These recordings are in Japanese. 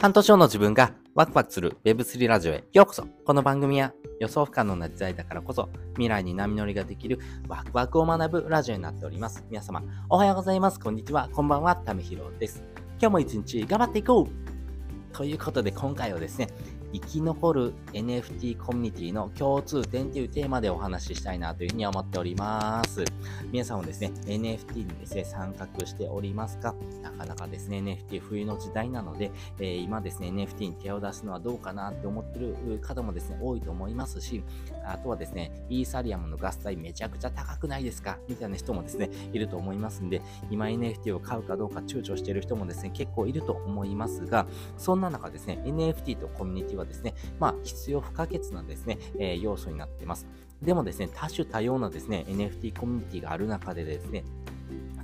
半年後の自分がワクワクする Web3 ラジオへようこそこの番組は予想不可能な時代だからこそ未来に波乗りができるワクワクを学ぶラジオになっております。皆様おはようございます。こんにちは。こんばんは。ためひろです。今日も一日頑張っていこうということで今回はですね、生き残る NFT コミュニティの共通点というテーマでお話ししたいなというふうに思っております。皆さんもですね、NFT にですね、参画しておりますか？なかなかですね、NFT 冬の時代なので、えー、今ですね、NFT に手を出すのはどうかなって思ってる方もですね、多いと思いますし、あとはですね、イーサリアムのガス代めちゃくちゃ高くないですか？みたいな人もですね、いると思いますんで、今 NFT を買うかどうか躊躇している人もですね、結構いると思いますが、そんな中ですね、NFT とコミュニティはですね、まあ、必要不可欠なですね、えー、要素になっています。でもですね、多種多様なですね、NFT コミュニティがある中でですね、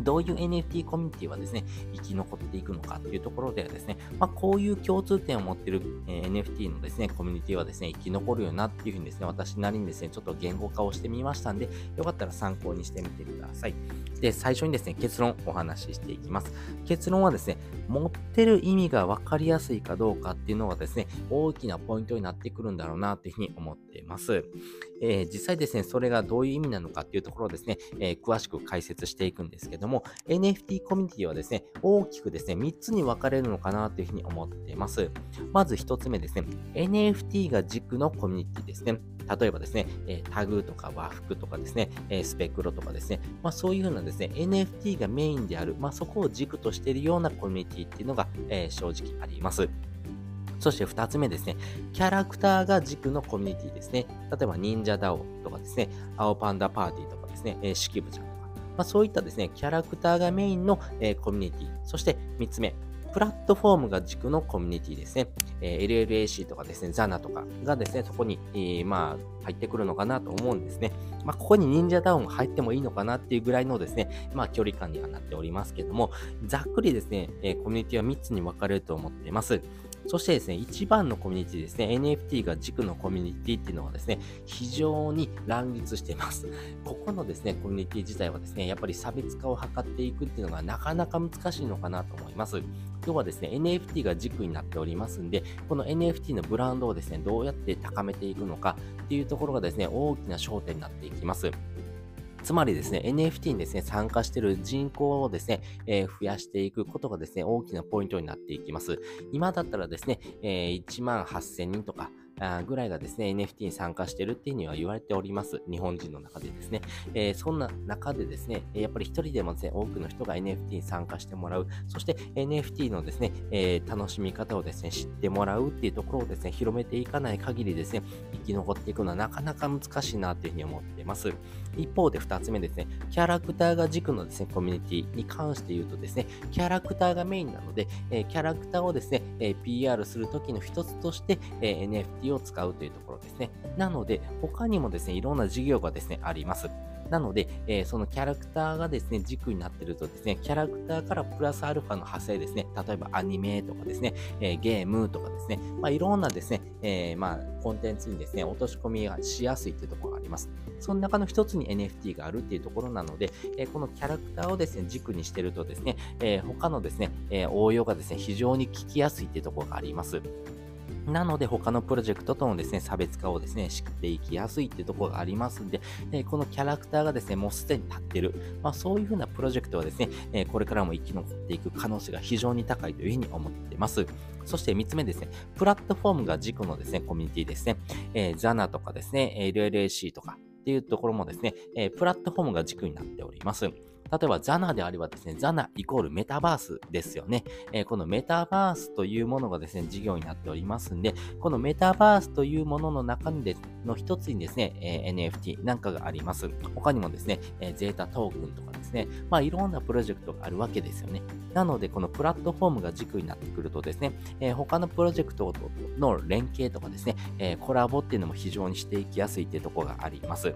どういう NFT コミュニティはですね、生き残っていくのかっていうところではですね、まあ、こういう共通点を持っている、えー、NFT のですね、コミュニティはですね、生き残るよなっていうふうにですね、私なりにですね、ちょっと言語化をしてみましたんで、よかったら参考にしてみてください。で、最初にですね、結論お話ししていきます。結論はですね、持ってる意味が分かりやすいかどうかっていうのがですね、大きなポイントになってくるんだろうなっていうふうに思っています。えー、実際ですね、それがどういう意味なのかっていうところをですね、えー、詳しく解説していくんですけども、NFT コミュニティはですね、大きくですね、3つに分かれるのかなというふうに思っています。まず1つ目ですね、NFT が軸のコミュニティですね。例えばですね、え、タグとか和服とかですね、え、スペクロとかですね、まあ、そういうふうなですね、NFT がメインである、まあ、そこを軸としているようなコミュニティっていうのが、えー、正直あります。そして2つ目ですね、キャラクターが軸のコミュニティですね。例えば、忍者ダオとかですね、青パンダパーティーとかですね、えー、式部ちゃんとか、まあ、そういったですね、キャラクターがメインの、えー、コミュニティ。そして3つ目、プラットフォームが軸のコミュニティですね。え、LLAC とかですね、ZANA とかがですね、そこに、えー、まあ、入ってくるのかなと思うんですね。まあ、ここに忍者ダウンが入ってもいいのかなっていうぐらいのですね、まあ、距離感にはなっておりますけども、ざっくりですね、え、コミュニティは3つに分かれると思っています。そしてですね、一番のコミュニティですね、NFT が軸のコミュニティっていうのはですね、非常に乱立しています。ここのですね、コミュニティ自体はですね、やっぱり差別化を図っていくっていうのがなかなか難しいのかなと思います。今日はですね、NFT が軸になっておりますんで、この NFT のブランドをですね、どうやって高めていくのかっていうところがですね、大きな焦点になっていきます。つまりですね、NFT にですね、参加している人口をですね、えー、増やしていくことがですね、大きなポイントになっていきます。今だったらですね、えー、1万8000人とか、ぐらいがですね、NFT に参加してるっていうには言われております。日本人の中でですね。えー、そんな中でですね、やっぱり一人でもですね、多くの人が NFT に参加してもらう。そして NFT のですね、えー、楽しみ方をですね、知ってもらうっていうところをですね、広めていかない限りですね、生き残っていくのはなかなか難しいなっていうふうに思っています。一方で二つ目ですね、キャラクターが軸のですね、コミュニティに関して言うとですね、キャラクターがメインなので、えー、キャラクターをですね、え PR するときの一つとして、え NFT を使うというところですね。なので、他にもですね、いろんな事業がですね、あります。なので、えー、そのキャラクターがですね、軸になってるとですね、キャラクターからプラスアルファの派生ですね、例えばアニメとかですね、えー、ゲームとかですね、まあ、いろんなですね、えー、まあ、コンテンツにですね、落とし込みがしやすいというところがあります。その中の一つに NFT があるっていうところなので、えこのキャラクターをですね、軸にしてるとですね、え他のですね、え応用がですね、非常に効きやすいっていうところがあります。なので他のプロジェクトとのですね、差別化をですね、知っていきやすいっていうところがありますんで、えこのキャラクターがですね、もうすでに立ってる。まあそういうふうなプロジェクトはですね、えこれからも生き残っていく可能性が非常に高いというふうに思っています。そして3つ目ですね、プラットフォームが軸のですね、コミュニティですね、えー、ZANA とかですね、LLAC とかっていうところもですね、えプラットフォームが軸になっております。例えば ZANA であればですね、ZANA イコールメタバースですよね。えー、このメタバースというものがですね、事業になっておりますんで、このメタバースというものの中にでの一つにですね、えー、NFT なんかがあります。他にもですね、えー、ゼータトークンとかですね、まあいろんなプロジェクトがあるわけですよね。なので、このプラットフォームが軸になってくるとですね、えー、他のプロジェクトとの連携とかですね、え、コラボっていうのも非常にしていきやすいっていうところがあります。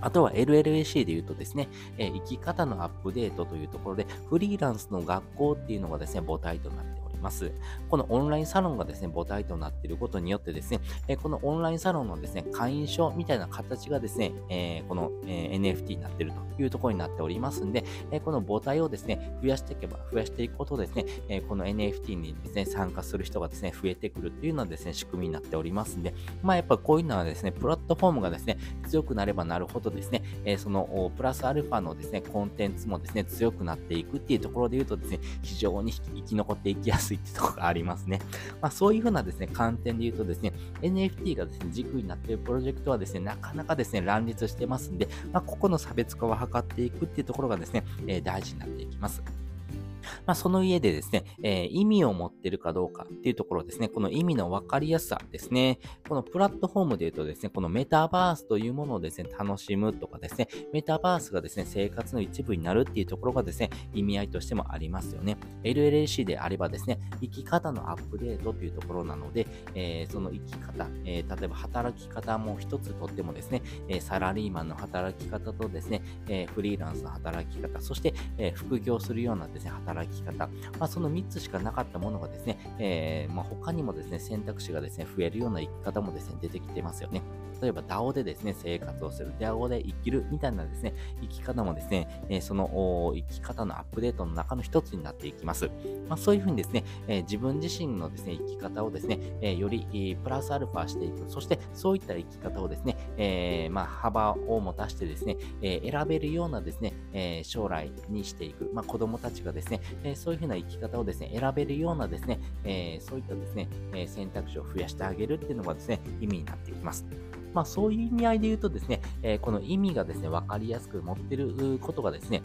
あとは LLAC で言うとですね、えー、生き方のアップデートというところで、フリーランスの学校っていうのがですね、母体となっております。このオンラインサロンがですね、母体となっていることによってですね、えこのオンラインサロンのですね、会員証みたいな形がですね、え、この、え、NFT になっているというところになっておりますんで、えこの母体をですね、増やしていけば、増やしていくことですね、えこの NFT にですね、参加する人がですね、増えてくるっていうのはですね、仕組みになっておりますんで、まあやっぱこういうのはですね、プラットフォームがですね、強くなればなるほどですね、えそのプラスアルファのですね、コンテンツもですね、強くなっていくっていうところで言うとですね、非常に生き残っていきやすいってとこがありますね。まあそういうふうなですね、観点で言うとですね、NFT がですね、軸になっているプロジェクトはですね、なかなかですね、乱立してますんで、まあここの差別化を図っていくっていうところがですね、えー、大事になっていきます。まあ、その家でですね、えー、意味を持ってるかどうかっていうところですね、この意味の分かりやすさですね、このプラットフォームで言うとですね、このメタバースというものをですね、楽しむとかですね、メタバースがですね、生活の一部になるっていうところがですね、意味合いとしてもありますよね。LLC であればですね、生き方のアップデートというところなので、えー、その生き方、えー、例えば働き方も一つとってもですね、えサラリーマンの働き方とですね、えフリーランスの働き方、そして、え副業するようなですね、働きき方、まあ、その3つしかなかったものがですね、えー、まあ、他にもですね、選択肢がですね、増えるような生き方もですね、出てきてますよね。例えば DAO でですね、生活をする、DAO で生きるみたいなですね、生き方もですね、え、その生き方のアップデートの中の一つになっていきます。まあ、そういうふうにですね、え、自分自身のですね、生き方をですね、え、より、プラスアルファしていく。そしてそういった生き方をですね、え、まあ、幅を持たしてですね、え、選べるようなですね、え、将来にしていく。まあ、子供たちがですね、え、そういうふうな生き方をですね、選べるようなですね、え、そういったですね、え選択肢を増やしてあげるっていうのがですね、意味になってきます。まあ、そういう意味合いで言うとですね、えこの意味がですね、分かりやすく持ってることがですね、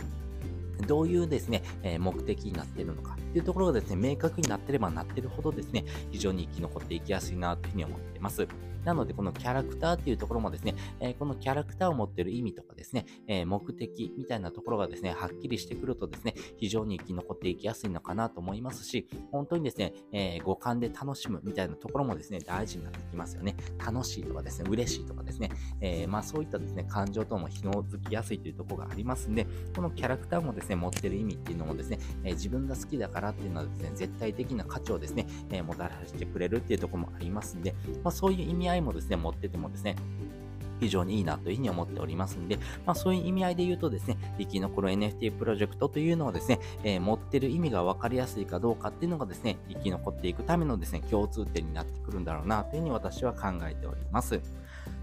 どういうですね、え目的になっているのか。っていうところがですね、明確になってればなってるほどですね、非常に生き残っていきやすいなというふうに思ってます。なので、このキャラクターっていうところもですね、えー、このキャラクターを持ってる意味とかですね、えー、目的みたいなところがですね、はっきりしてくるとですね、非常に生き残っていきやすいのかなと思いますし、本当にですね、えー、五感で楽しむみたいなところもですね、大事になってきますよね。楽しいとかですね、嬉しいとかですね、えまあそういったですね、感情とも紐づきやすいというところがありますんで、このキャラクターもですね、持ってる意味っていうのもですね、え自分が好きだからっていうのはですね、絶対的な価値をですね、えもたらしてくれるっていうところもありますんで、まあそういう意味合いもですね、持っててもですね、非常にいいなというふうに思っておりますんで、まあそういう意味合いで言うとですね、生き残る NFT プロジェクトというのはですね、えー、持ってる意味が分かりやすいかどうかっていうのがですね、生き残っていくためのですね、共通点になってくるんだろうなというふうに私は考えております。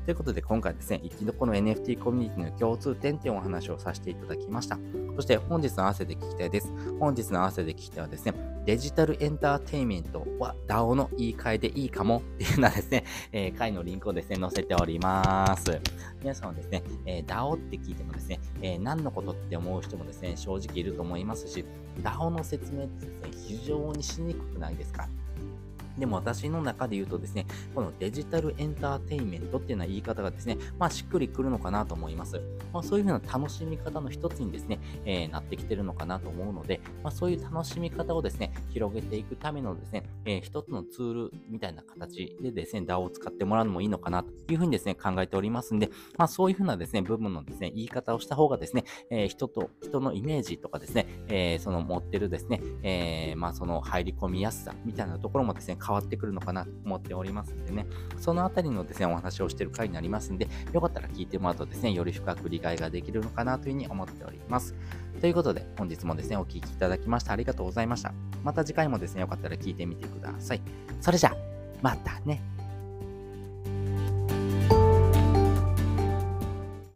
ということで今回ですね、生き残る NFT コミュニティの共通点というお話をさせていただきました。そして本日の合わせで聞きたいです。本日の合わせで聞きたいはですね、デジタルエンターテインメントは DAO の言い換えでいいかもっていうようなですね、えー、回のリンクをですね、載せております。皆さんはですね、えー、DAO って聞いてもですね、えー、何のことって思う人もですね、正直いると思いますし、DAO の説明ってですね、非常にしにくくないですか？でも私の中で言うとですね、このデジタルエンターテインメントっていうような言い方がですね、まあしっくりくるのかなと思います。まあ、そういうふうな楽しみ方の一つにですね、えー、なってきてるのかなと思うので、まあ、そういう楽しみ方をですね、広げていくためのですね、えー、一つのツールみたいな形でですね、DAO を使ってもらうのもいいのかなというふうにですね、考えておりますんで、まあそういうふうなですね、部分のですね、言い方をした方がですね、えー、人と、人のイメージとかですね、えー、その持ってるですね、えー、まあその入り込みやすさみたいなところもですね、変わってくるのかなと思っておりますんでね、そのあたりのですね、お話をしている回になりますんで、よかったら聞いてもらうとですね、より深く理解ができるのかなというふうに思っております。ということで、本日もですね、お聴きいただきましてありがとうございました。また次回もですね、よかったら聞いてみてください。それじゃあ、またね。